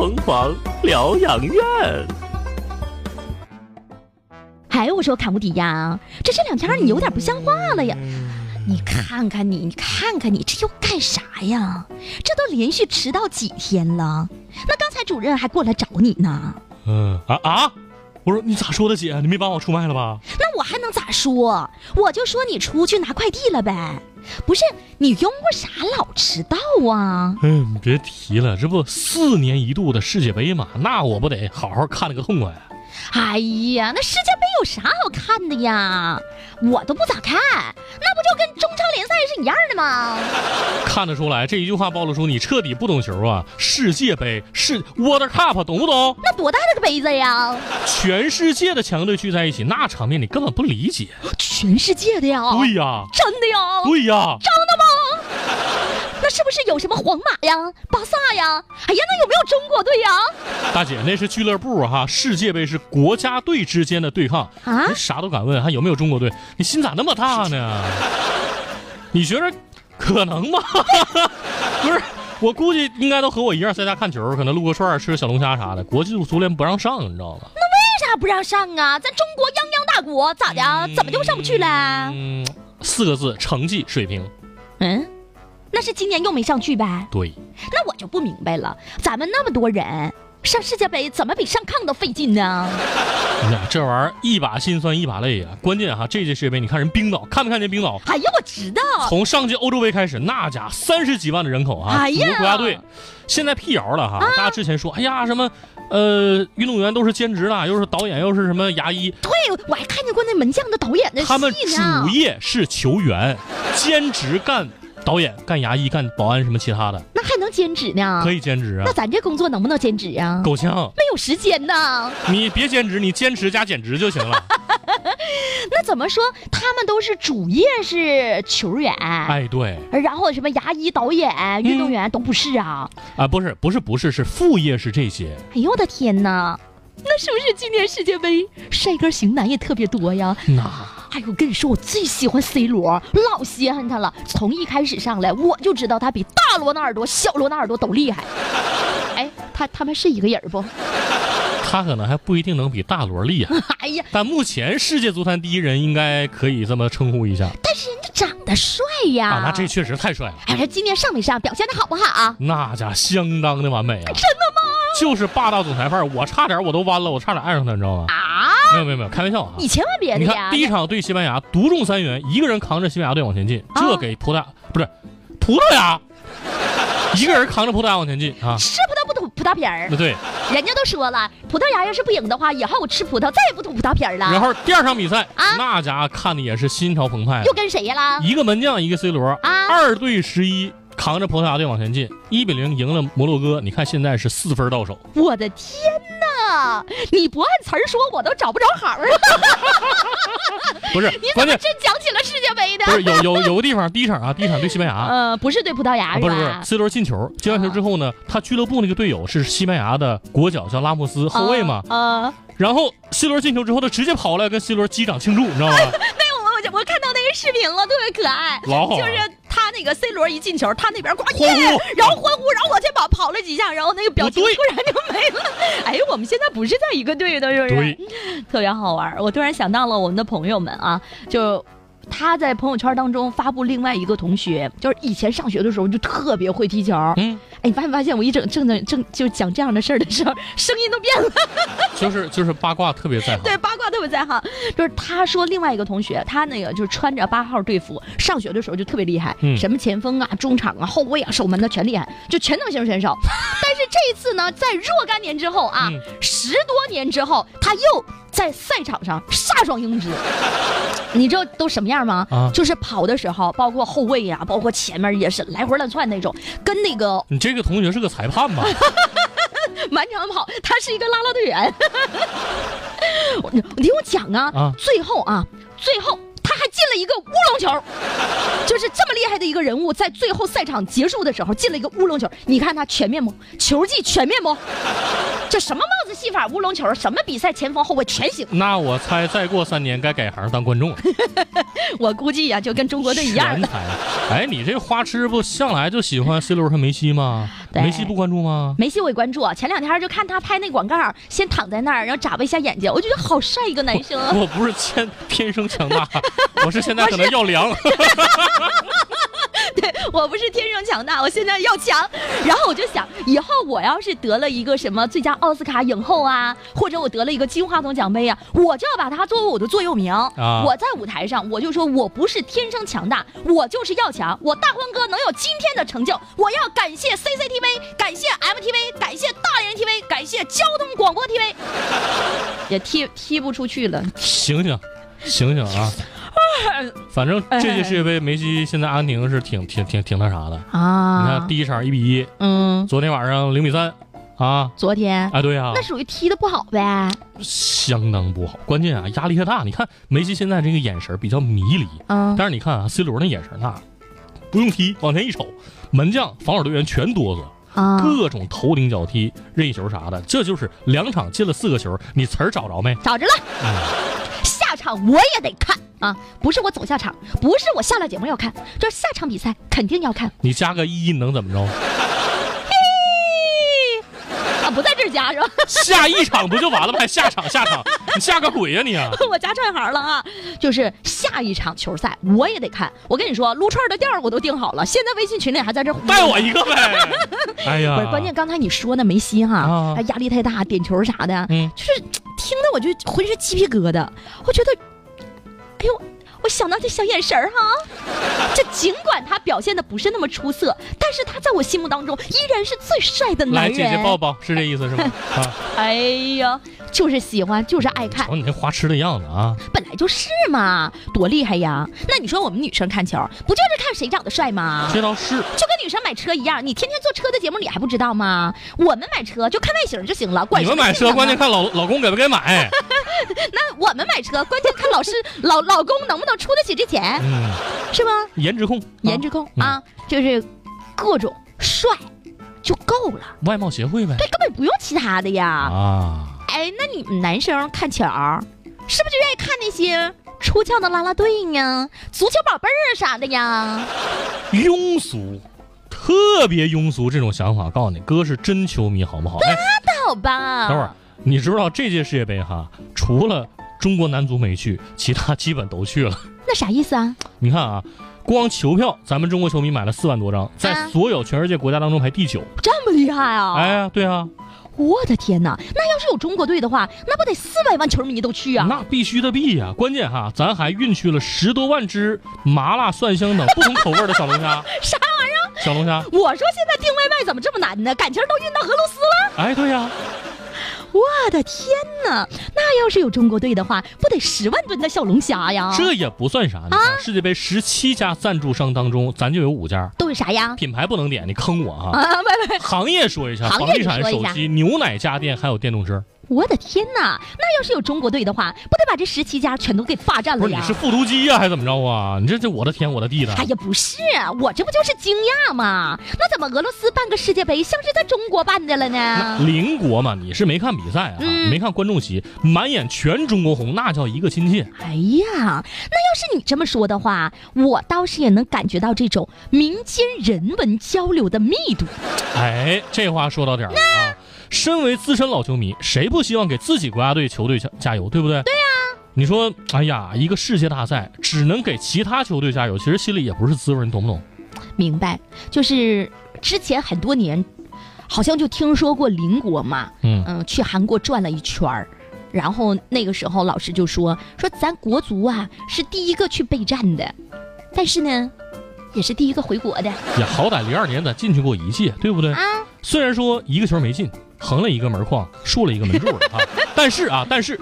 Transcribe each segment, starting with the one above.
疯狂疗养院。哎，我说坎无迪呀，这这两天你有点不像话了呀！你看看你，你看看你，这又干啥呀？这都连续迟到几天了？那刚才主任还过来找你呢。嗯啊啊！我说你咋说的姐？你没把我出卖了吧？那我还能咋说？我就说你出去拿快递了呗。不是你用过啥老迟到啊？嗯，别提了，这不四年一度的世界杯嘛，那我不得好好看了个痛快。哎呀，那世界杯有啥好看的呀？我都不咋看，那不就跟中超联赛是一样的吗？看得出来，这一句话暴露出你彻底不懂球啊！世界杯是 World Cup，懂不懂？那多大的个杯子呀？全世界的强队聚在一起，那场面你根本不理解。全世界的呀？对呀。真的呀？对呀。不是有什么皇马呀、巴萨呀？哎呀，那有没有中国队呀？大姐，那是俱乐部哈，世界杯是国家队之间的对抗啊！你啥都敢问，还有没有中国队？你心咋那么大呢？你觉着可能吗？不是，我估计应该都和我一样在家看球，可能撸个串吃个小龙虾啥的。国际足联不让上，你知道吗？那为啥不让上啊？咱中国泱泱大国，咋的？怎么就上不去了？嗯，四个字：成绩水平。嗯。那是今年又没上去呗？对，那我就不明白了，咱们那么多人上世界杯，怎么比上炕都费劲呢？哎呀，这玩意儿一把辛酸一把泪呀！关键哈，这届世界杯你看人冰岛，看没看见冰岛？哎呀，我知道，从上届欧洲杯开始，那家三十几万的人口啊，组国家队，现在辟谣了哈。大家之前说，哎呀，什么，呃，运动员都是兼职的，又是导演，又是什么牙医。对，我还看见过那门将的导演的他们主业是球员，兼职干。导演干牙医干保安什么其他的，那还能兼职呢？可以兼职啊。那咱这工作能不能兼职啊？够呛，没有时间呢。你别兼职，你兼职加减职就行了。那怎么说？他们都是主业是球员，哎对。然后什么牙医、导演、运动员都不是啊？啊，不是，不是，不是，是副业是这些。哎呦我的天哪！那是不是今年世界杯帅哥型男也特别多呀？那。哎呦，我跟你说，我最喜欢 C 罗，老稀罕他了。从一开始上来，我就知道他比大罗纳尔多、小罗纳尔多都厉害。哎，他他们是一个人不？他可能还不一定能比大罗厉害。哎呀，但目前世界足坛第一人应该可以这么称呼一下。但是人家长得帅呀！啊，那这确实太帅了。哎，他今年上没上？表现的好不好？那家相当的完美啊！真的吗？就是霸道总裁范儿，我差点我都弯了，我差点爱上他，你知道吗？啊！没有没有没有，开玩笑啊！你千万别你看第一场对西班牙独中三元，一个人扛着西班牙队往前进，这给葡萄牙不是葡萄牙，一个人扛着葡萄牙往前进啊！吃葡萄不吐葡萄皮儿。对，人家都说了，葡萄牙要是不赢的话，以后我吃葡萄再也不吐葡萄皮儿了。然后第二场比赛啊，那家看的也是心潮澎湃。又跟谁呀了？一个门将，一个 C 罗啊，二对十一。扛着葡萄牙队往前进，一比零赢了摩洛哥。你看现在是四分到手。我的天哪！你不按词儿说，我都找不着行儿。不是，你 怎么真讲起了世界杯的？不是，有有有个地方，第一场啊，第一场对西班牙。呃，不是对葡萄牙，不是不是。C 罗进球，进完球之后呢，他俱乐部那个队友是西班牙的国脚，叫拉莫斯，后卫嘛。啊。然后 C 罗进球之后，他直接跑来跟 C 罗击掌庆祝，你知道吗？那我我我看到那个视频了，特别可爱。老好。就是。他那个 C 罗一进球，他那边呱耶，然后欢呼，然后往前跑跑了几下，然后那个表情突然就没了。哎，我们现在不是在一个队的，是不是？特别好玩。我突然想到了我们的朋友们啊，就。他在朋友圈当中发布另外一个同学，就是以前上学的时候就特别会踢球。嗯，哎，你发没发现我一整正正正就讲这样的事儿的时候，声音都变了。就是就是八卦特别在行。对，八卦特别在行。就是他说另外一个同学，他那个就是穿着八号队服，上学的时候就特别厉害，什么前锋啊、中场啊、后卫啊、守门的全厉害，就全能型选手。但是这一次呢，在若干年之后啊，十多年之后，他又。在赛场上飒爽英姿，你知道都什么样吗？啊，就是跑的时候，包括后卫呀，包括前面也是来回乱窜那种，跟那个你这个同学是个裁判吧？满场跑，他是一个拉拉队员。你 你听我讲啊，啊，最后啊，最后了一个乌龙球，就是这么厉害的一个人物，在最后赛场结束的时候进了一个乌龙球。你看他全面不？球技全面不？这什么帽子戏法、乌龙球，什么比赛前锋后卫全行。那我猜再过三年该改行当观众了。我估计呀，就跟中国队一样。全才，哎，你这花痴不向来就喜欢 C 罗和梅西吗？梅西不关注吗？梅西我也关注，前两天就看他拍那广告，先躺在那儿，然后眨巴一下眼睛，我觉得好帅一个男生。我不是天天生强大，我是现在可能要凉。对我不是天生强大，我现在要强。然后我就想，以后我要是得了一个什么最佳奥斯卡影后啊，或者我得了一个金话筒奖杯啊，我就要把它作为我的座右铭。啊！我在舞台上，我就说我不是天生强大，我就是要强。我大欢哥能有今天的成就，我要感谢 CCTV，感谢 MTV，感谢大连 TV，感谢交通广播 TV。也踢踢不出去了。醒醒，醒醒啊！反正这届世界杯，梅西现在阿根廷是挺挺挺挺那啥的啊！你看第一场一比一，嗯，昨天晚上零比三，啊，昨天，哎，对呀，那属于踢的不好呗，相当不好，关键啊，压力太大。你看梅西现在这个眼神比较迷离，嗯，但是你看啊，C 罗那眼神那不用踢，往前一瞅，门将、防守队员全哆嗦啊，各种头顶脚踢、任意球啥的，这就是两场进了四个球，你词儿找着没？找着了，下场我也得看。啊，不是我走下场，不是我下了节目要看，这下场比赛肯定要看。你加个一能怎么着？啊，不在这儿加是吧？下一场不就完了吗？还下场下场，你下个鬼呀你啊！我加串行了啊，就是下一场球赛我也得看。我跟你说，撸串的店我都订好了，现在微信群里还在这带我一个呗。哎呀，不是关键，刚才你说那梅西哈，他压力太大，点球啥的，嗯，就是听得我就浑身鸡皮疙瘩，我觉得。哎呦，我想到这小眼神儿哈，这尽管他表现的不是那么出色，但是他在我心目当中依然是最帅的男人。来，姐姐抱抱，是这意思是吗？啊，哎呀。就是喜欢，就是爱看。瞅你那花痴的样子啊！本来就是嘛，多厉害呀！那你说我们女生看球，不就谁长得帅吗？这倒是，就跟女生买车一样，你天天坐车的节目，你还不知道吗？我们买车就看外形就行了，管你们买车关键看老老公给不给买。那我们买车关键看老师老老公能不能出得起这钱，是吗？颜值控，颜值控啊，就是各种帅就够了。外貌协会呗，对，根本不用其他的呀。啊。哎，那你们男生看球，是不是就愿意看那些出窍的啦啦队呀、足球宝贝儿啥的呀？庸俗，特别庸俗这种想法。告诉你，哥是真球迷，好不好？拉倒吧。等会儿，你知不知道这届世界杯哈，除了中国男足没去，其他基本都去了。那啥意思啊？你看啊，光球票，咱们中国球迷买了四万多张，在所有全世界国家当中排第九。这么厉害啊！哎呀，对啊。我的天哪！那要是有中国队的话，那不得四百万球迷都去啊？那必须的必呀！关键哈，咱还运去了十多万只麻辣蒜香等不同口味的小龙虾。啥玩意儿？小龙虾。我说现在订外卖怎么这么难呢？感情都运到俄罗斯了？哎，对呀。我的天哪！那要是有中国队的话，不得十万吨的小龙虾呀？这也不算啥啊！世界杯十七家赞助商当中，咱就有五家，都有啥呀？品牌不能点，你坑我啊！啊，喂喂，行业说一下，房地产、手机、牛奶、家电，还有电动车。我的天哪！那要是有中国队的话，不得把这十七家全都给霸占了呀？不是你是复读机呀，还是怎么着啊？你这这我的天，我的地的！哎呀，不是，我这不就是惊讶吗？那怎么俄罗斯办个世界杯像是在中国办的了呢？邻国嘛，你是没看比赛啊？没看观众席，满眼全中国红，那叫一个亲切。哎呀，那要是你这么说的话，我倒是也能感觉到这种民间人文交流的密度。哎，这话说到点儿了啊！身为资深老球迷，谁不希望给自己国家队球队加加油，对不对？对呀。你说，哎呀，一个世界大赛只能给其他球队加油，其实心里也不是滋味，你懂不懂？明白。就是之前很多年，好像就听说过邻国嘛，嗯嗯，去韩国转了一圈儿，然后那个时候老师就说说咱国足啊是第一个去备战的，但是呢，也是第一个回国的。也，好歹零二年咱进去过一届，对不对？啊。虽然说一个球没进。横了一个门框，竖了一个门柱啊！但是啊，但是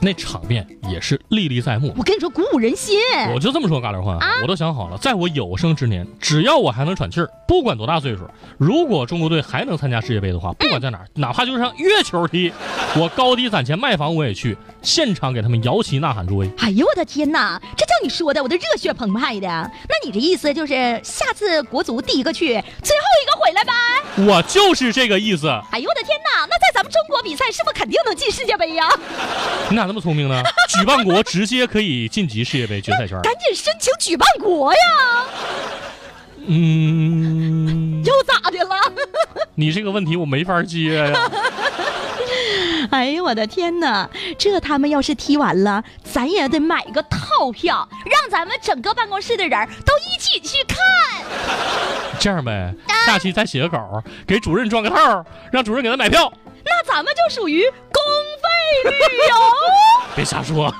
那场面也是历历在目。我跟你说，鼓舞人心。我就这么说，嘎铃话，我都想好了，在我有生之年，只要我还能喘气儿，不管多大岁数，如果中国队还能参加世界杯的话，不管在哪儿，哪怕就是上月球踢，我高低攒钱卖房我也去，现场给他们摇旗呐喊助威。哎呦我的天哪，这叫你说的，我都热血澎湃的。那你这意思就是下次国足第一个去，最后一个回来呗？我就是这个意思。哎呦我的天。咱们中国比赛是不是肯定能进世界杯呀？你咋那么聪明呢？举办国直接可以晋级世界杯决赛圈。赶紧申请举办国呀！嗯，又咋的了？你这个问题我没法接呀。哎呦，我的天哪！这他们要是踢完了，咱也得买个套票，让咱们整个办公室的人都一起去看。这样呗，下期再写个稿，给主任装个套，让主任给他买票。那咱们就属于公费旅游。别瞎说。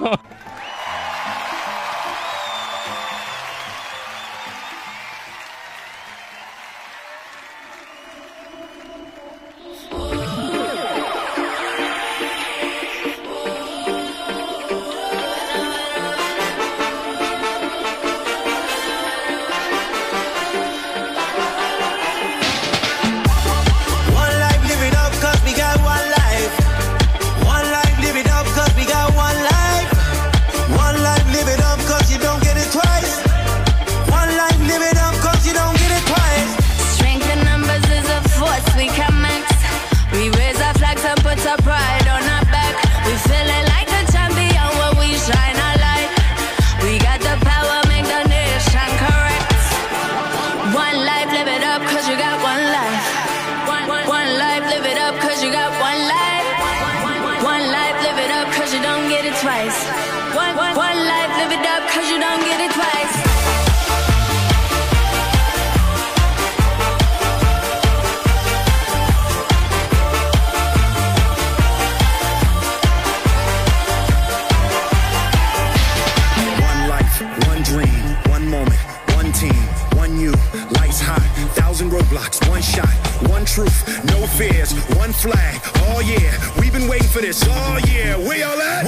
Flag. Oh yeah, we've been waiting for this. Oh yeah, we all at?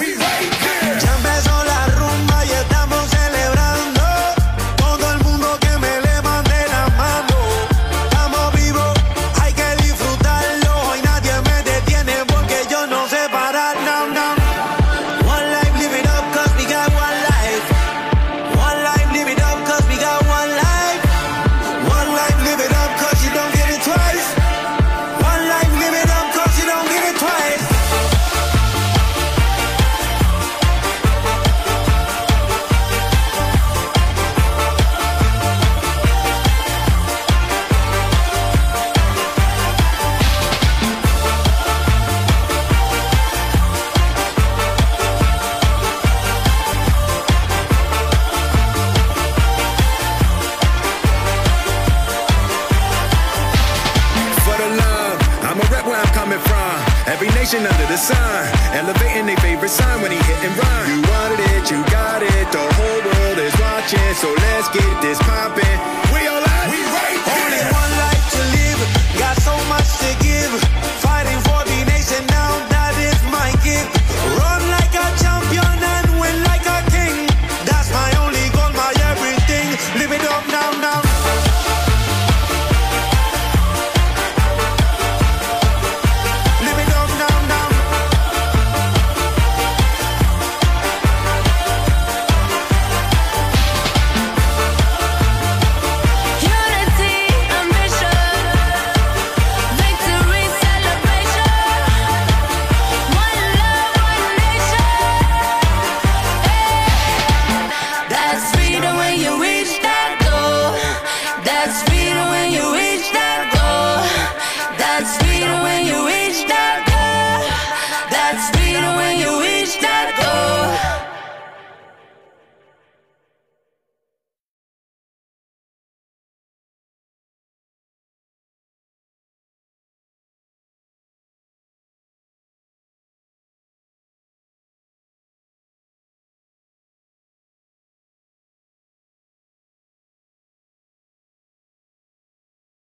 Let's get this poppin'.